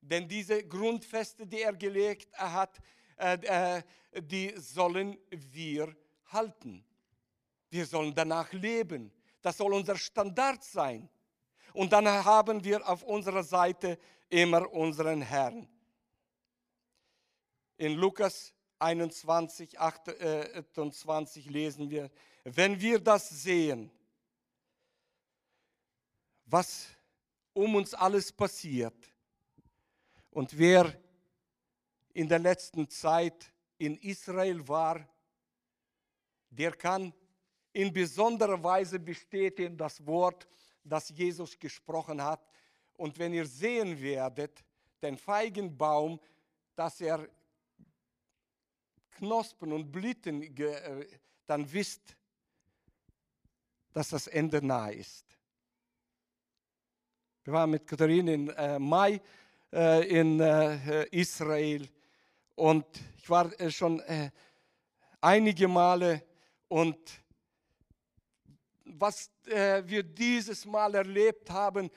Denn diese Grundfeste, die er gelegt hat, äh, äh, die sollen wir halten. Wir sollen danach leben. Das soll unser Standard sein. Und dann haben wir auf unserer Seite immer unseren Herrn. In Lukas 21, 28 lesen wir, wenn wir das sehen, was um uns alles passiert und wer in der letzten Zeit in Israel war, der kann in besonderer Weise bestätigen das Wort, das Jesus gesprochen hat. Und wenn ihr sehen werdet, den Feigenbaum, dass er Knospen und Blüten, äh, dann wisst, dass das Ende nahe ist. Wir waren mit Katharina im äh, Mai äh, in Israel und ich war schon einige Male und was wir dieses Mal erlebt haben,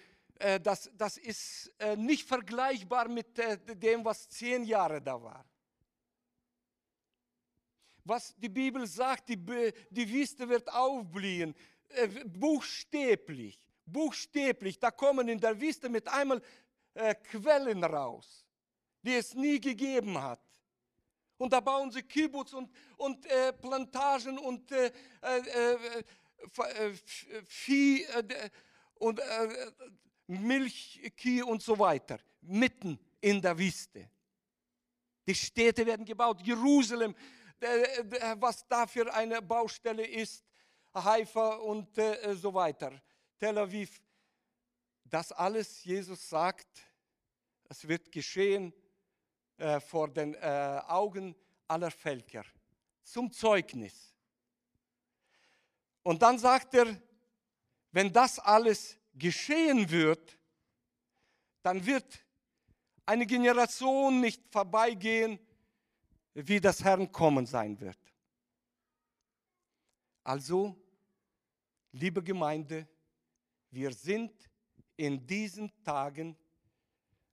das, das ist nicht vergleichbar mit dem, was zehn Jahre da war was die Bibel sagt, die, die Wüste wird aufblühen, äh, buchstäblich, buchstäblich, da kommen in der Wüste mit einmal äh, Quellen raus, die es nie gegeben hat. Und da bauen sie Kibbutz und, und äh, Plantagen und äh, äh, äh Vieh und Milchkühe und so weiter, mitten in der Wüste. Die Städte werden gebaut, Jerusalem was da für eine Baustelle ist, Haifa und äh, so weiter, Tel Aviv. Das alles, Jesus sagt, es wird geschehen äh, vor den äh, Augen aller Völker, zum Zeugnis. Und dann sagt er, wenn das alles geschehen wird, dann wird eine Generation nicht vorbeigehen, wie das Herrn kommen sein wird. Also, liebe Gemeinde, wir sind in diesen Tagen,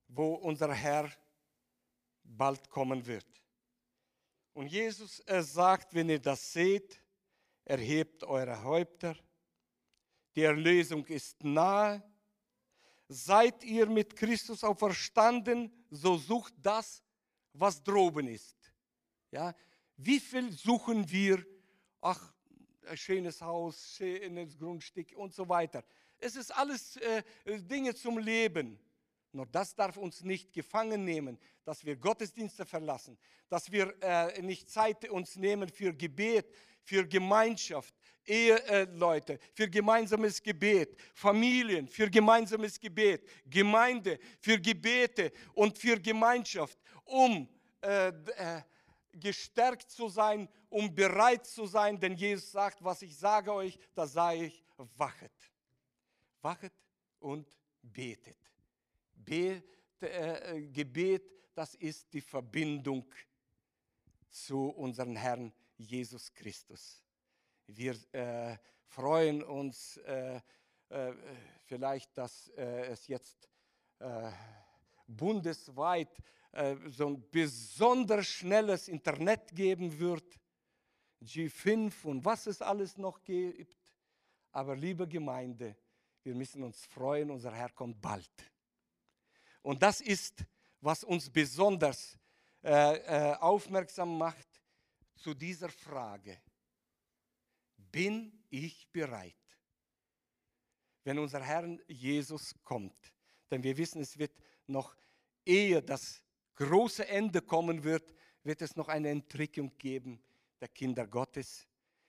wo unser Herr bald kommen wird. Und Jesus er sagt, wenn ihr das seht, erhebt eure Häupter, die Erlösung ist nahe. Seid ihr mit Christus auferstanden, so sucht das, was droben ist. Ja, wie viel suchen wir? Ach, ein schönes Haus, schönes Grundstück und so weiter. Es ist alles äh, Dinge zum Leben. Nur das darf uns nicht gefangen nehmen, dass wir Gottesdienste verlassen, dass wir äh, nicht Zeit uns nehmen für Gebet, für Gemeinschaft, Eheleute, äh, für gemeinsames Gebet, Familien, für gemeinsames Gebet, Gemeinde, für Gebete und für Gemeinschaft, um äh, äh, gestärkt zu sein, um bereit zu sein, denn Jesus sagt, was ich sage euch, da sage ich, wachet. Wachet und betet. Be äh, äh, Gebet, das ist die Verbindung zu unserem Herrn Jesus Christus. Wir äh, freuen uns äh, äh vielleicht, dass äh, es jetzt bundesweit so ein besonders schnelles Internet geben wird, G5 und was es alles noch gibt. Aber liebe Gemeinde, wir müssen uns freuen, unser Herr kommt bald. Und das ist, was uns besonders äh, äh, aufmerksam macht zu dieser Frage. Bin ich bereit? Wenn unser Herr Jesus kommt, denn wir wissen, es wird noch, ehe das große Ende kommen wird, wird es noch eine Entrickung geben der Kinder Gottes,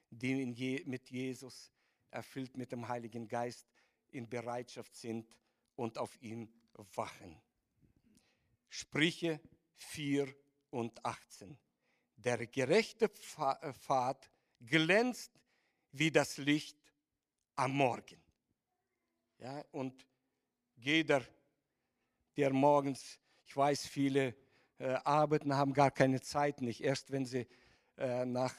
die Je mit Jesus erfüllt mit dem Heiligen Geist in Bereitschaft sind und auf ihn wachen. Sprüche 4 und 18. Der gerechte äh, Pfad glänzt wie das Licht am Morgen. Ja, und jeder, der morgens, ich weiß, viele äh, arbeiten, haben gar keine Zeit nicht. Erst wenn sie äh, nach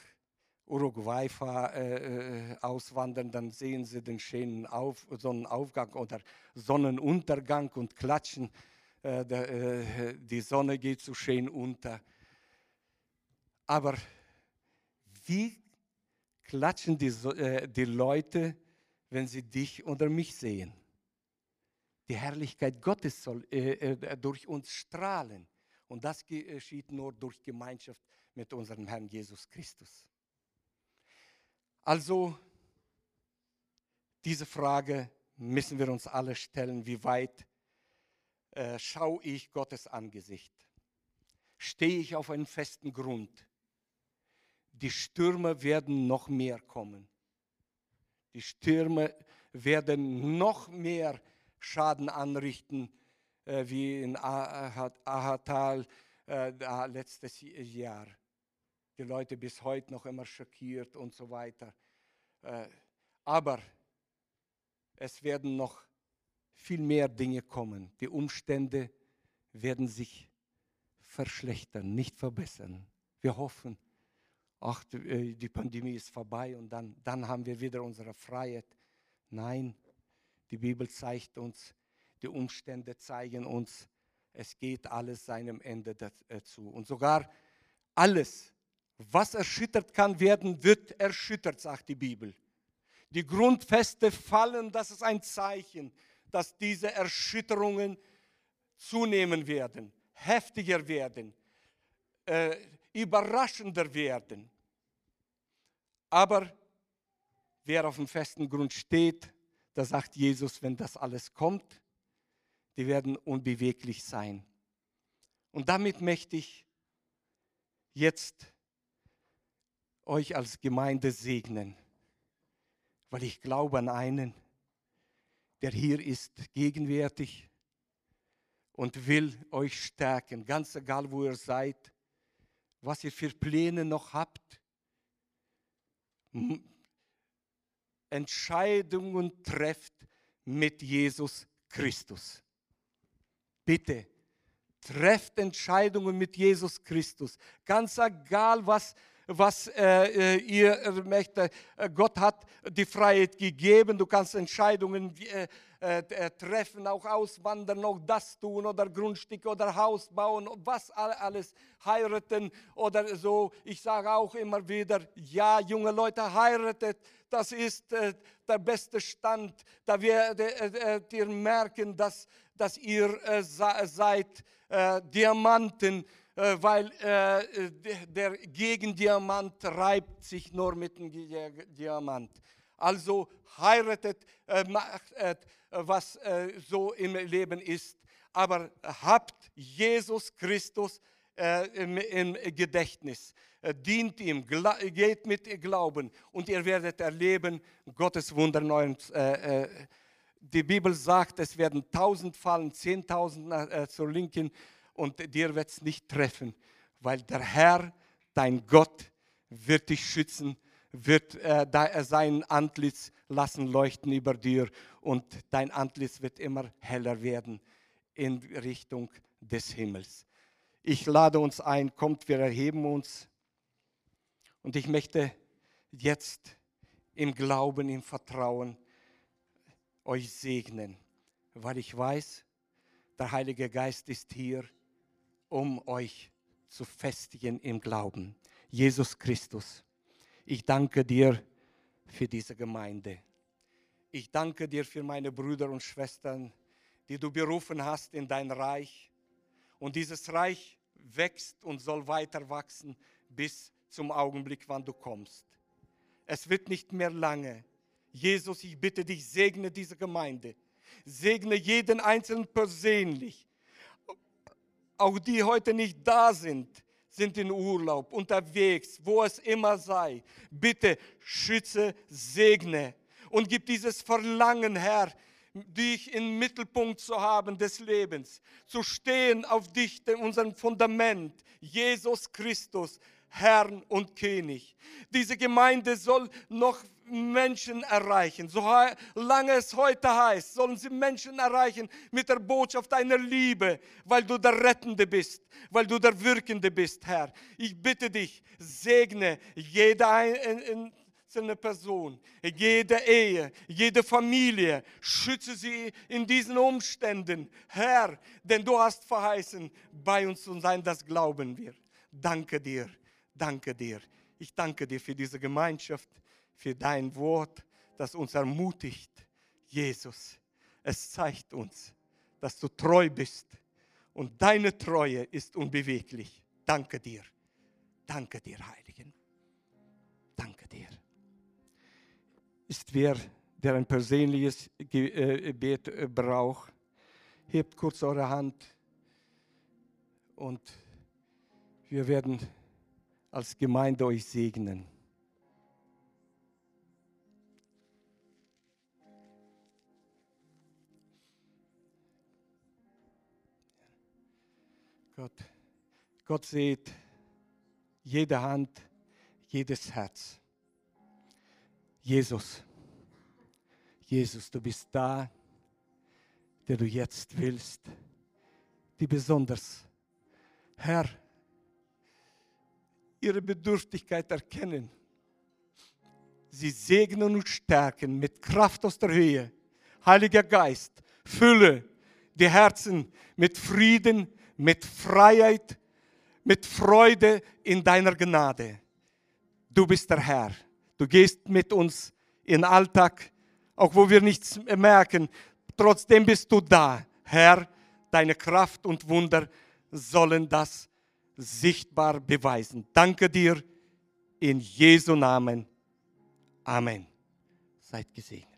Uruguay äh, äh, auswandern, dann sehen sie den schönen Auf, Sonnenaufgang oder Sonnenuntergang und klatschen. Äh, der, äh, die Sonne geht so schön unter. Aber wie klatschen die, äh, die Leute, wenn sie dich oder mich sehen? Die Herrlichkeit Gottes soll durch uns strahlen. Und das geschieht nur durch Gemeinschaft mit unserem Herrn Jesus Christus. Also, diese Frage müssen wir uns alle stellen, wie weit äh, schaue ich Gottes Angesicht? Stehe ich auf einem festen Grund? Die Stürme werden noch mehr kommen. Die Stürme werden noch mehr Schaden anrichten, äh, wie in Ahatal äh, letztes Jahr die Leute bis heute noch immer schockiert und so weiter. Äh, aber es werden noch viel mehr Dinge kommen. Die Umstände werden sich verschlechtern, nicht verbessern. Wir hoffen, ach, äh, die Pandemie ist vorbei und dann, dann haben wir wieder unsere Freiheit. Nein, die Bibel zeigt uns, die Umstände zeigen uns, es geht alles seinem Ende dazu. Und sogar alles, was erschüttert kann werden, wird erschüttert, sagt die Bibel. Die Grundfeste fallen, das ist ein Zeichen, dass diese Erschütterungen zunehmen werden, heftiger werden, äh, überraschender werden. Aber wer auf dem festen Grund steht, da sagt Jesus, wenn das alles kommt, die werden unbeweglich sein. Und damit möchte ich jetzt euch als Gemeinde segnen, weil ich glaube an einen, der hier ist, gegenwärtig und will euch stärken, ganz egal wo ihr seid, was ihr für Pläne noch habt. Entscheidungen trefft mit Jesus Christus. Bitte, trefft Entscheidungen mit Jesus Christus. Ganz egal, was, was äh, äh ihr möchtet. Äh, Gott hat die Freiheit gegeben. Du kannst Entscheidungen äh, äh, treffen, auch auswandern, auch das tun oder Grundstücke oder Haus bauen, was alles, heiraten oder so. Ich sage auch immer wieder, ja, junge Leute, heiratet, das ist äh, der beste Stand. Da werdet ihr merken, dass, dass ihr äh, seid äh, Diamanten, äh, weil äh, der Gegendiamant reibt sich nur mit dem Diamant. Also heiratet, macht, was so im Leben ist, aber habt Jesus Christus im, Gedächtnis dient ihm, geht mit Glauben und ihr werdet erleben Gottes Wunder. Äh, die Bibel sagt, es werden tausend fallen, zehntausend äh, zur Linken und dir wird es nicht treffen, weil der Herr, dein Gott, wird dich schützen, wird äh, äh, sein Antlitz lassen leuchten über dir und dein Antlitz wird immer heller werden in Richtung des Himmels. Ich lade uns ein, kommt, wir erheben uns und ich möchte jetzt im Glauben, im Vertrauen euch segnen, weil ich weiß, der Heilige Geist ist hier, um euch zu festigen im Glauben. Jesus Christus, ich danke dir für diese Gemeinde. Ich danke dir für meine Brüder und Schwestern, die du berufen hast in dein Reich. Und dieses Reich wächst und soll weiter wachsen bis zum Augenblick, wann du kommst. Es wird nicht mehr lange. Jesus, ich bitte dich, segne diese Gemeinde. Segne jeden Einzelnen persönlich. Auch die heute nicht da sind, sind in Urlaub, unterwegs, wo es immer sei. Bitte schütze, segne und gib dieses Verlangen, Herr, dich im Mittelpunkt zu haben des Lebens, zu stehen auf dich, unserem Fundament, Jesus Christus, Herrn und König. Diese Gemeinde soll noch Menschen erreichen. So lange es heute heißt, sollen sie Menschen erreichen mit der Botschaft deiner Liebe, weil du der Rettende bist, weil du der Wirkende bist, Herr. Ich bitte dich, segne jede einzelne Person, jede Ehe, jede Familie, schütze sie in diesen Umständen, Herr, denn du hast verheißen, bei uns zu sein, das glauben wir. Danke dir danke dir. Ich danke dir für diese Gemeinschaft, für dein Wort, das uns ermutigt. Jesus, es zeigt uns, dass du treu bist und deine Treue ist unbeweglich. Danke dir. Danke dir, Heiligen. Danke dir. Ist wer, der ein persönliches äh, Gebet äh, braucht, hebt kurz eure Hand und wir werden als Gemeinde euch segnen. Gott, Gott sieht jede Hand, jedes Herz. Jesus, Jesus, du bist da, der du jetzt willst, die besonders, Herr, ihre Bedürftigkeit erkennen. Sie segnen und stärken mit Kraft aus der Höhe. Heiliger Geist, fülle die Herzen mit Frieden, mit Freiheit, mit Freude in deiner Gnade. Du bist der Herr. Du gehst mit uns in den Alltag, auch wo wir nichts merken. Trotzdem bist du da. Herr, deine Kraft und Wunder sollen das sichtbar beweisen. Danke dir in Jesu Namen. Amen. Seid gesegnet.